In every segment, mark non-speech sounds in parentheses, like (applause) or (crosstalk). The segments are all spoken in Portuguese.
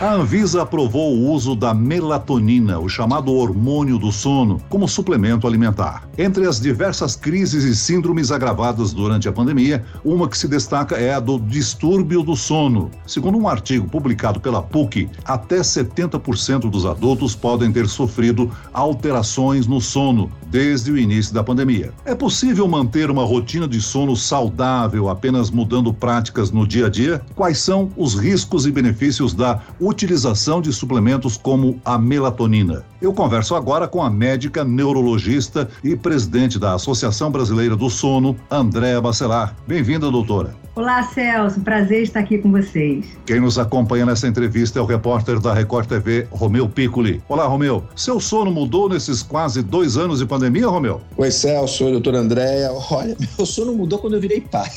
A Anvisa aprovou o uso da melatonina, o chamado hormônio do sono, como suplemento alimentar. Entre as diversas crises e síndromes agravadas durante a pandemia, uma que se destaca é a do distúrbio do sono. Segundo um artigo publicado pela PUC, até 70% dos adultos podem ter sofrido alterações no sono desde o início da pandemia. É possível manter uma rotina de sono saudável apenas mudando práticas no dia a dia? Quais são os riscos e benefícios da utilização de suplementos como a melatonina? Eu converso agora com a médica neurologista e presidente da Associação Brasileira do Sono, Andréa Bacelar. Bem-vinda, doutora. Olá, Celso. Prazer estar aqui com vocês. Quem nos acompanha nessa entrevista é o repórter da Record TV, Romeu Piccoli. Olá, Romeu. Seu sono mudou nesses quase dois anos de pandemia, Romeu? Oi, Celso. Oi, doutor Andréia. Olha, (laughs) meu sono mudou quando eu virei pai.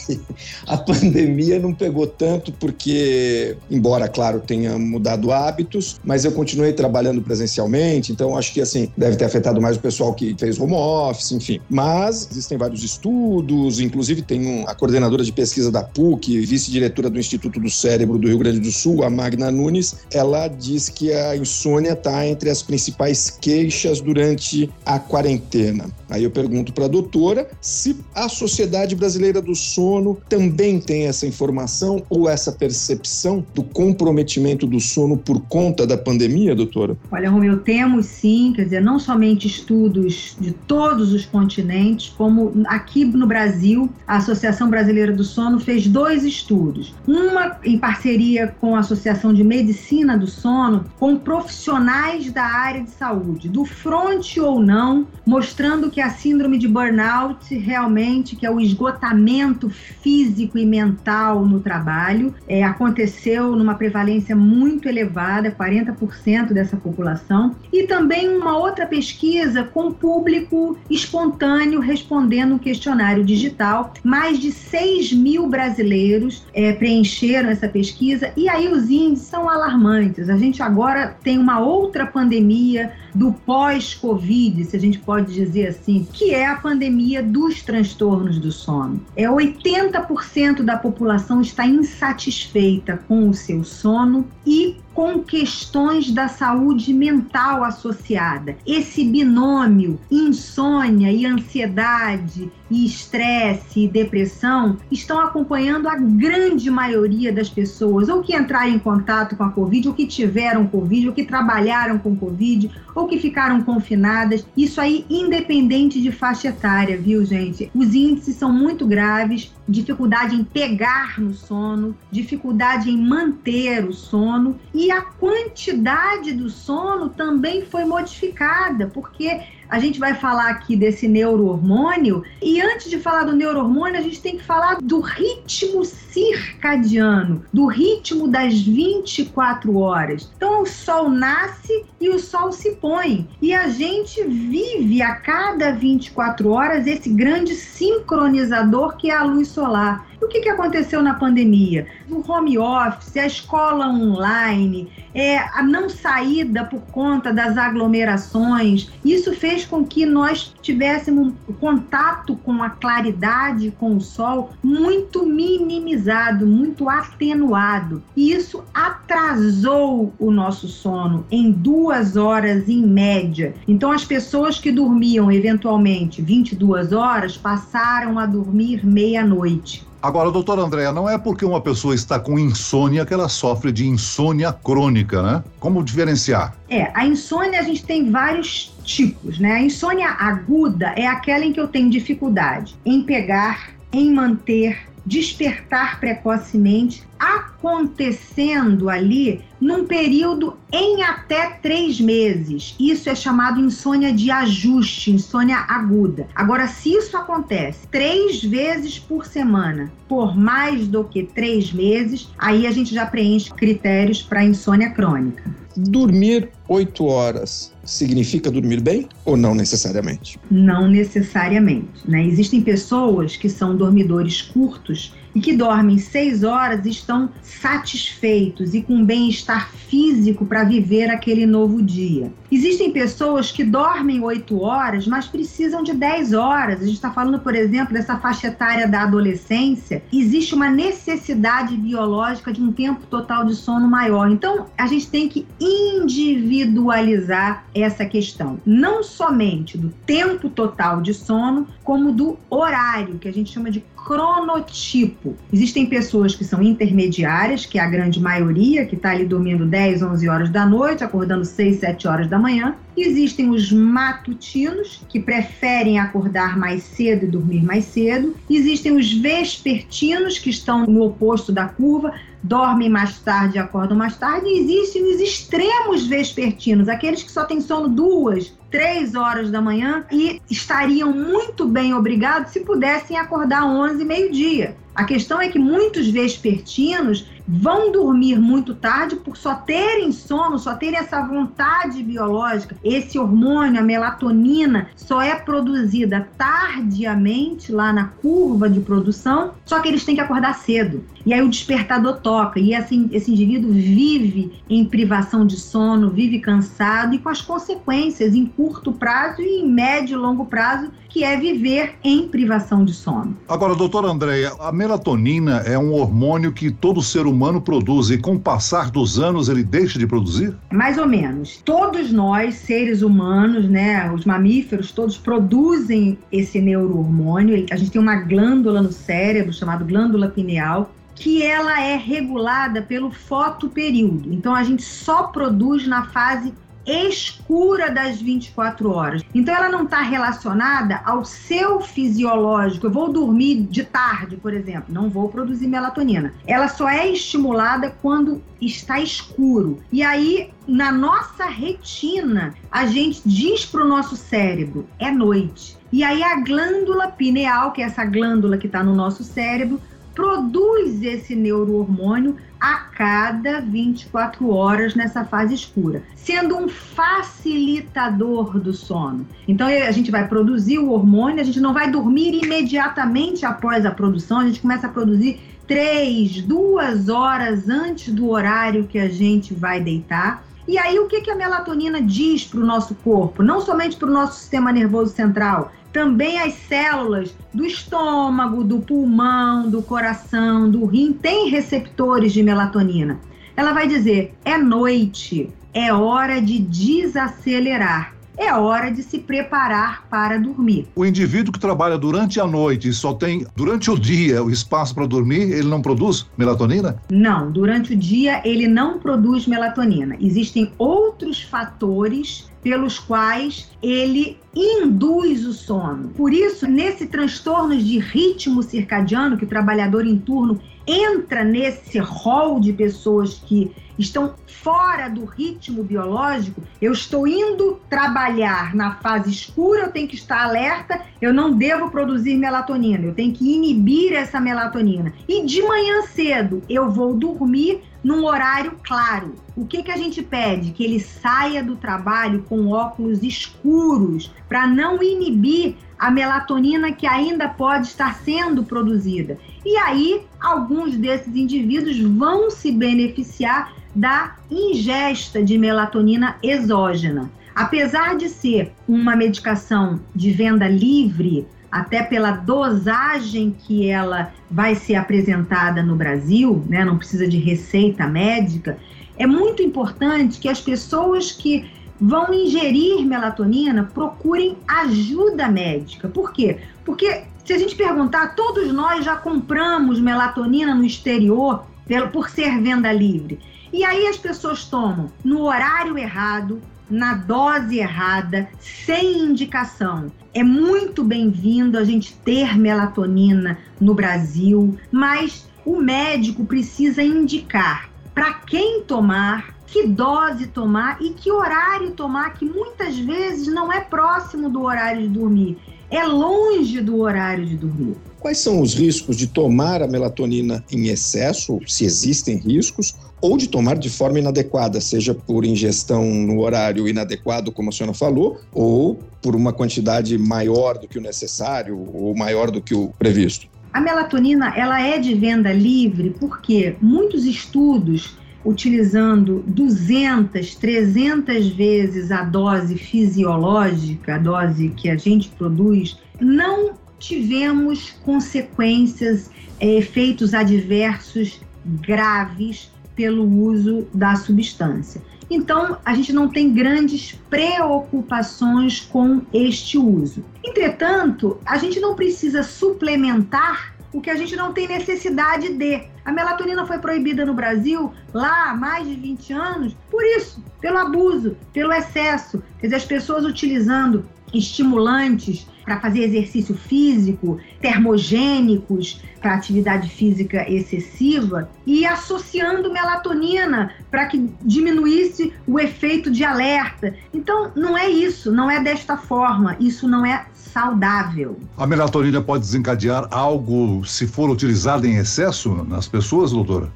A pandemia não pegou tanto porque, embora, claro, tenha mudado hábitos, mas eu continuei trabalhando presencialmente, então acho que, assim, deve ter afetado mais o pessoal que fez home office, enfim. Mas existem vários estudos, inclusive tem um, a coordenadora de pesquisa da PUC, vice-diretora do Instituto do Cérebro do Rio Grande do Sul, a Magna Nunes, ela diz que a insônia está entre as principais queixas durante a quarentena. Aí eu pergunto para a doutora se a Sociedade Brasileira do Sono também tem essa informação ou essa percepção do comprometimento do sono por conta da pandemia, doutora? Olha, Romeu, temos sim, quer dizer, não somente estudos de todos os continentes, como aqui no Brasil, a Associação Brasileira do Sono fez dois estudos. Uma em parceria com a Associação de Medicina do Sono, com profissionais da área de saúde, do front ou não, mostrando que a síndrome de burnout realmente, que é o esgotamento físico e mental no trabalho, é, aconteceu numa prevalência muito elevada, 40% dessa população, e também uma outra pesquisa com público espontâneo respondendo um questionário digital, mais de 6 mil brasileiros é, preencheram essa pesquisa e aí os índices são alarmantes. A gente agora tem uma outra pandemia do pós-Covid, se a gente pode dizer assim, que é a pandemia dos transtornos do sono. É 80% da população está insatisfeita com o seu sono e com questões da saúde mental associada. Esse binômio insônia e ansiedade e estresse e depressão estão acompanhando a grande maioria das pessoas, ou que entraram em contato com a Covid, ou que tiveram Covid, ou que trabalharam com Covid, ou que ficaram confinadas. Isso aí, independente de faixa etária, viu, gente? Os índices são muito graves, dificuldade em pegar no sono, dificuldade em manter o sono e a quantidade do sono também foi modificada, porque a gente vai falar aqui desse neurohormônio. E antes de falar do neurohormônio, a gente tem que falar do ritmo circadiano, do ritmo das 24 horas. Então, o sol nasce e o sol se põe. E a gente vive a cada 24 horas esse grande sincronizador que é a luz solar. O que, que aconteceu na pandemia? O home office, a escola online, é, a não saída por conta das aglomerações, isso fez com que nós tivéssemos contato com a claridade, com o sol, muito minimizado, muito atenuado. E isso atrasou o nosso sono em duas horas em média. Então, as pessoas que dormiam eventualmente 22 horas passaram a dormir meia-noite. Agora, doutor Andréa, não é porque uma pessoa está com insônia que ela sofre de insônia crônica, né? Como diferenciar? É, a insônia a gente tem vários tipos, né? A insônia aguda é aquela em que eu tenho dificuldade em pegar, em manter, despertar precocemente, acontecendo ali num período em até três meses. Isso é chamado insônia de ajuste, insônia aguda. Agora, se isso acontece três vezes por semana, por mais do que três meses, aí a gente já preenche critérios para insônia crônica. Dormir oito horas significa dormir bem ou não necessariamente? Não necessariamente. Né? Existem pessoas que são dormidores curtos e que dormem seis horas estão satisfeitos e com bem-estar físico para viver aquele novo dia. Existem pessoas que dormem oito horas, mas precisam de dez horas. A gente está falando, por exemplo, dessa faixa etária da adolescência. Existe uma necessidade biológica de um tempo total de sono maior. Então, a gente tem que individualizar essa questão, não somente do tempo total de sono, como do horário, que a gente chama de cronotipo. Existem pessoas que são intermediárias, que é a grande maioria, que está ali dormindo 10, 11 horas da noite, acordando 6, 7 horas da manhã. Existem os matutinos, que preferem acordar mais cedo e dormir mais cedo. Existem os vespertinos, que estão no oposto da curva, dormem mais tarde e acordam mais tarde. E existem os extremos vespertinos, aqueles que só têm sono duas, três horas da manhã e estariam muito bem obrigados se pudessem acordar 11 meio-dia. A questão é que muitos vespertinos vão dormir muito tarde por só terem sono, só terem essa vontade biológica. Esse hormônio, a melatonina, só é produzida tardiamente lá na curva de produção, só que eles têm que acordar cedo. E aí o despertador toca, e assim, esse indivíduo vive em privação de sono, vive cansado e com as consequências em curto prazo e em médio e longo prazo que é viver em privação de sono. Agora, doutora Andréia, a melatonina é um hormônio que todo ser humano produz e com o passar dos anos ele deixa de produzir? Mais ou menos. Todos nós, seres humanos, né, os mamíferos, todos produzem esse neurohormônio. A gente tem uma glândula no cérebro chamada glândula pineal que ela é regulada pelo fotoperíodo. Então a gente só produz na fase escura das 24 horas. Então ela não está relacionada ao seu fisiológico. Eu vou dormir de tarde, por exemplo, não vou produzir melatonina. Ela só é estimulada quando está escuro. E aí na nossa retina a gente diz para o nosso cérebro é noite. E aí a glândula pineal, que é essa glândula que está no nosso cérebro, produz esse neurohormônio a cada 24 horas nessa fase escura, sendo um facilitador do sono. Então a gente vai produzir o hormônio, a gente não vai dormir imediatamente após a produção, a gente começa a produzir três, duas horas antes do horário que a gente vai deitar. E aí, o que, que a melatonina diz para o nosso corpo? Não somente para o nosso sistema nervoso central, também as células do estômago, do pulmão, do coração, do rim têm receptores de melatonina. Ela vai dizer: é noite, é hora de desacelerar é hora de se preparar para dormir. O indivíduo que trabalha durante a noite e só tem durante o dia o espaço para dormir, ele não produz melatonina? Não, durante o dia ele não produz melatonina. Existem outros fatores pelos quais ele induz o sono. Por isso, nesse transtorno de ritmo circadiano, que o trabalhador em turno entra nesse rol de pessoas que estão fora do ritmo biológico, eu estou indo trabalhar na fase escura, eu tenho que estar alerta, eu não devo produzir melatonina, eu tenho que inibir essa melatonina. E de manhã cedo eu vou dormir num horário claro. O que, que a gente pede? Que ele saia do trabalho com óculos escuros para não inibir a melatonina que ainda pode estar sendo produzida. E aí, alguns desses indivíduos vão se beneficiar da ingesta de melatonina exógena. Apesar de ser uma medicação de venda livre, até pela dosagem que ela vai ser apresentada no Brasil, né, não precisa de receita médica, é muito importante que as pessoas que vão ingerir melatonina procurem ajuda médica. Por quê? Porque se a gente perguntar, todos nós já compramos melatonina no exterior por ser venda livre. E aí as pessoas tomam no horário errado, na dose errada, sem indicação. É muito bem-vindo a gente ter melatonina no Brasil, mas o médico precisa indicar para quem tomar, que dose tomar e que horário tomar, que muitas vezes não é próximo do horário de dormir, é longe do horário de dormir. Quais são os riscos de tomar a melatonina em excesso, se existem riscos, ou de tomar de forma inadequada, seja por ingestão no horário inadequado, como a senhora falou, ou por uma quantidade maior do que o necessário ou maior do que o previsto? A melatonina ela é de venda livre porque muitos estudos utilizando 200, 300 vezes a dose fisiológica, a dose que a gente produz, não tivemos consequências, é, efeitos adversos graves pelo uso da substância. Então, a gente não tem grandes preocupações com este uso. Entretanto, a gente não precisa suplementar o que a gente não tem necessidade de. A melatonina foi proibida no Brasil lá há mais de 20 anos por isso, pelo abuso, pelo excesso. Quer dizer, as pessoas utilizando estimulantes para fazer exercício físico, termogênicos para atividade física excessiva e associando melatonina para que diminuísse o efeito de alerta. Então, não é isso, não é desta forma, isso não é saudável. A melatonina pode desencadear algo se for utilizada em excesso nas pessoas, doutora?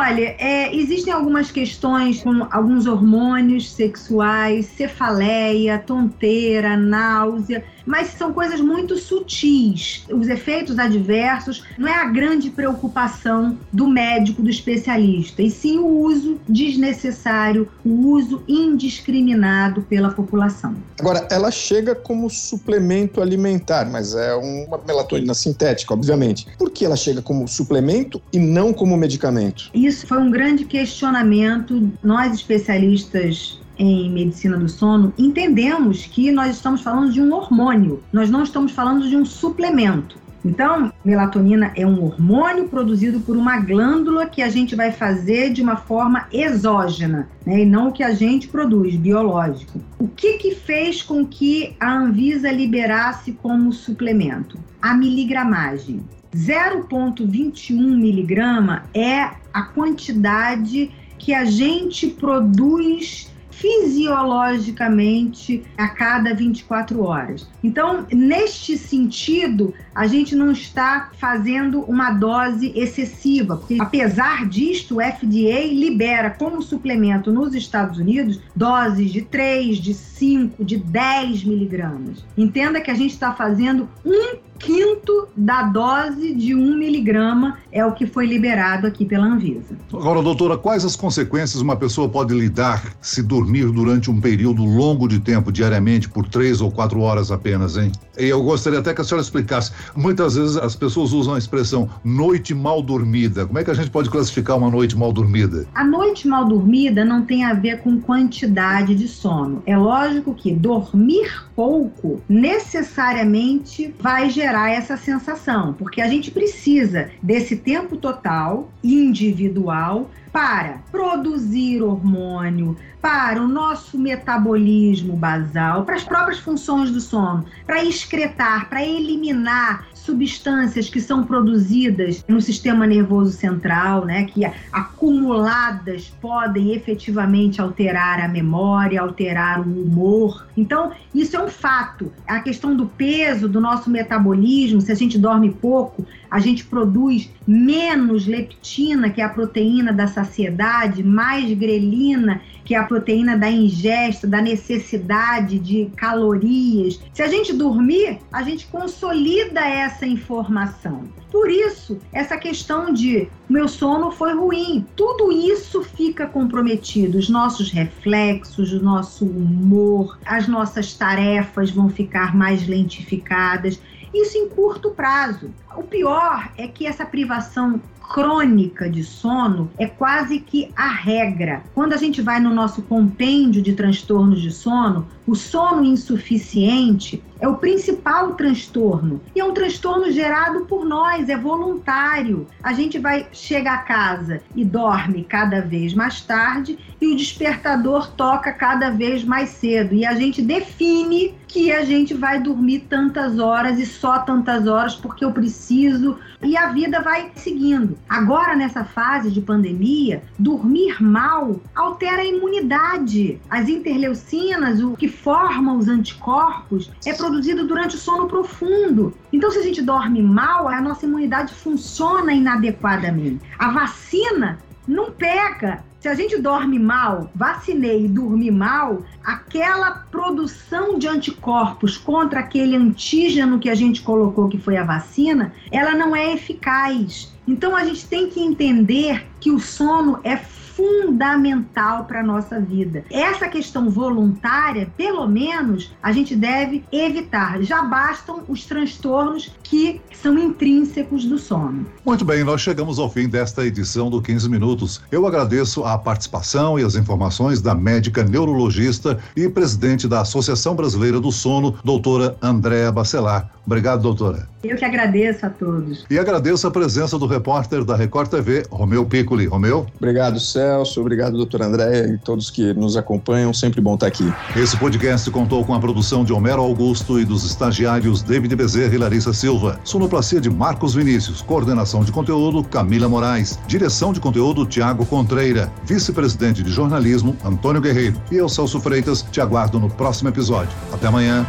Olha, é, existem algumas questões como alguns hormônios sexuais, cefaleia, tonteira, náusea, mas são coisas muito sutis. Os efeitos adversos não é a grande preocupação do médico, do especialista, e sim o uso desnecessário, o uso indiscriminado pela população. Agora, ela chega como suplemento alimentar, mas é uma melatonina sintética, obviamente. Por que ela chega como suplemento e não como medicamento? Isso foi um grande questionamento. Nós, especialistas em medicina do sono, entendemos que nós estamos falando de um hormônio, nós não estamos falando de um suplemento. Então, melatonina é um hormônio produzido por uma glândula que a gente vai fazer de uma forma exógena, né, e não o que a gente produz, biológico. O que, que fez com que a Anvisa liberasse como suplemento? A miligramagem. 0,21 miligrama é a quantidade que a gente produz fisiologicamente a cada 24 horas. Então, neste sentido, a gente não está fazendo uma dose excessiva, porque apesar disto, o FDA libera como suplemento nos Estados Unidos doses de 3, de 5, de 10 miligramas. Entenda que a gente está fazendo um quinto da dose de um miligrama é o que foi liberado aqui pela Anvisa. Agora, doutora, quais as consequências uma pessoa pode lidar se dormir durante um período longo de tempo, diariamente, por três ou quatro horas apenas, hein? E eu gostaria até que a senhora explicasse. Muitas vezes as pessoas usam a expressão noite mal dormida. Como é que a gente pode classificar uma noite mal dormida? A noite mal dormida não tem a ver com quantidade de sono. É lógico que dormir pouco necessariamente vai gerar gerar essa sensação, porque a gente precisa desse tempo total, individual, para produzir hormônio, para o nosso metabolismo basal, para as próprias funções do sono, para excretar, para eliminar substâncias que são produzidas no sistema nervoso central, né, que acumuladas podem efetivamente alterar a memória, alterar o humor. Então, isso é um fato. A questão do peso, do nosso metabolismo, se a gente dorme pouco, a gente produz menos leptina, que é a proteína da saciedade, mais grelina, que é a proteína da ingesta, da necessidade de calorias. Se a gente dormir, a gente consolida essa informação. Por isso, essa questão de meu sono foi ruim, tudo isso fica comprometido. Os nossos reflexos, o nosso humor, as nossas tarefas vão ficar mais lentificadas. Isso em curto prazo. O pior é que essa privação crônica de sono é quase que a regra. Quando a gente vai no nosso compêndio de transtornos de sono, o sono insuficiente é o principal transtorno. E é um transtorno gerado por nós, é voluntário. A gente vai chega a casa e dorme cada vez mais tarde e o despertador toca cada vez mais cedo e a gente define que a gente vai dormir tantas horas e só tantas horas porque eu preciso e a vida vai seguindo. Agora nessa fase de pandemia, dormir mal altera a imunidade. As interleucinas, o que forma os anticorpos, é produzido durante o sono profundo. Então, se a gente dorme mal, a nossa imunidade funciona inadequadamente. A vacina não pega Se a gente dorme mal, vacinei e dormir mal, aquela produção de anticorpos contra aquele antígeno que a gente colocou, que foi a vacina, ela não é eficaz. Então a gente tem que entender que o sono é fundamental para a nossa vida. Essa questão voluntária, pelo menos, a gente deve evitar. Já bastam os transtornos que são intrínsecos do sono. Muito bem, nós chegamos ao fim desta edição do 15 Minutos. Eu agradeço a participação e as informações da médica neurologista e presidente da Associação Brasileira do Sono, doutora Andréa Bacelar. Obrigado, doutora. Eu que agradeço a todos. E agradeço a presença do repórter da Record TV, Romeu Piccoli. Romeu? Obrigado, Celso. Obrigado, doutor André e todos que nos acompanham. Sempre bom estar aqui. Esse podcast contou com a produção de Homero Augusto e dos estagiários David Bezerra e Larissa Silva. Sonoplastia de Marcos Vinícius. Coordenação de conteúdo, Camila Moraes. Direção de conteúdo, Tiago Contreira. Vice-presidente de jornalismo, Antônio Guerreiro. E eu, Celso Freitas, te aguardo no próximo episódio. Até amanhã.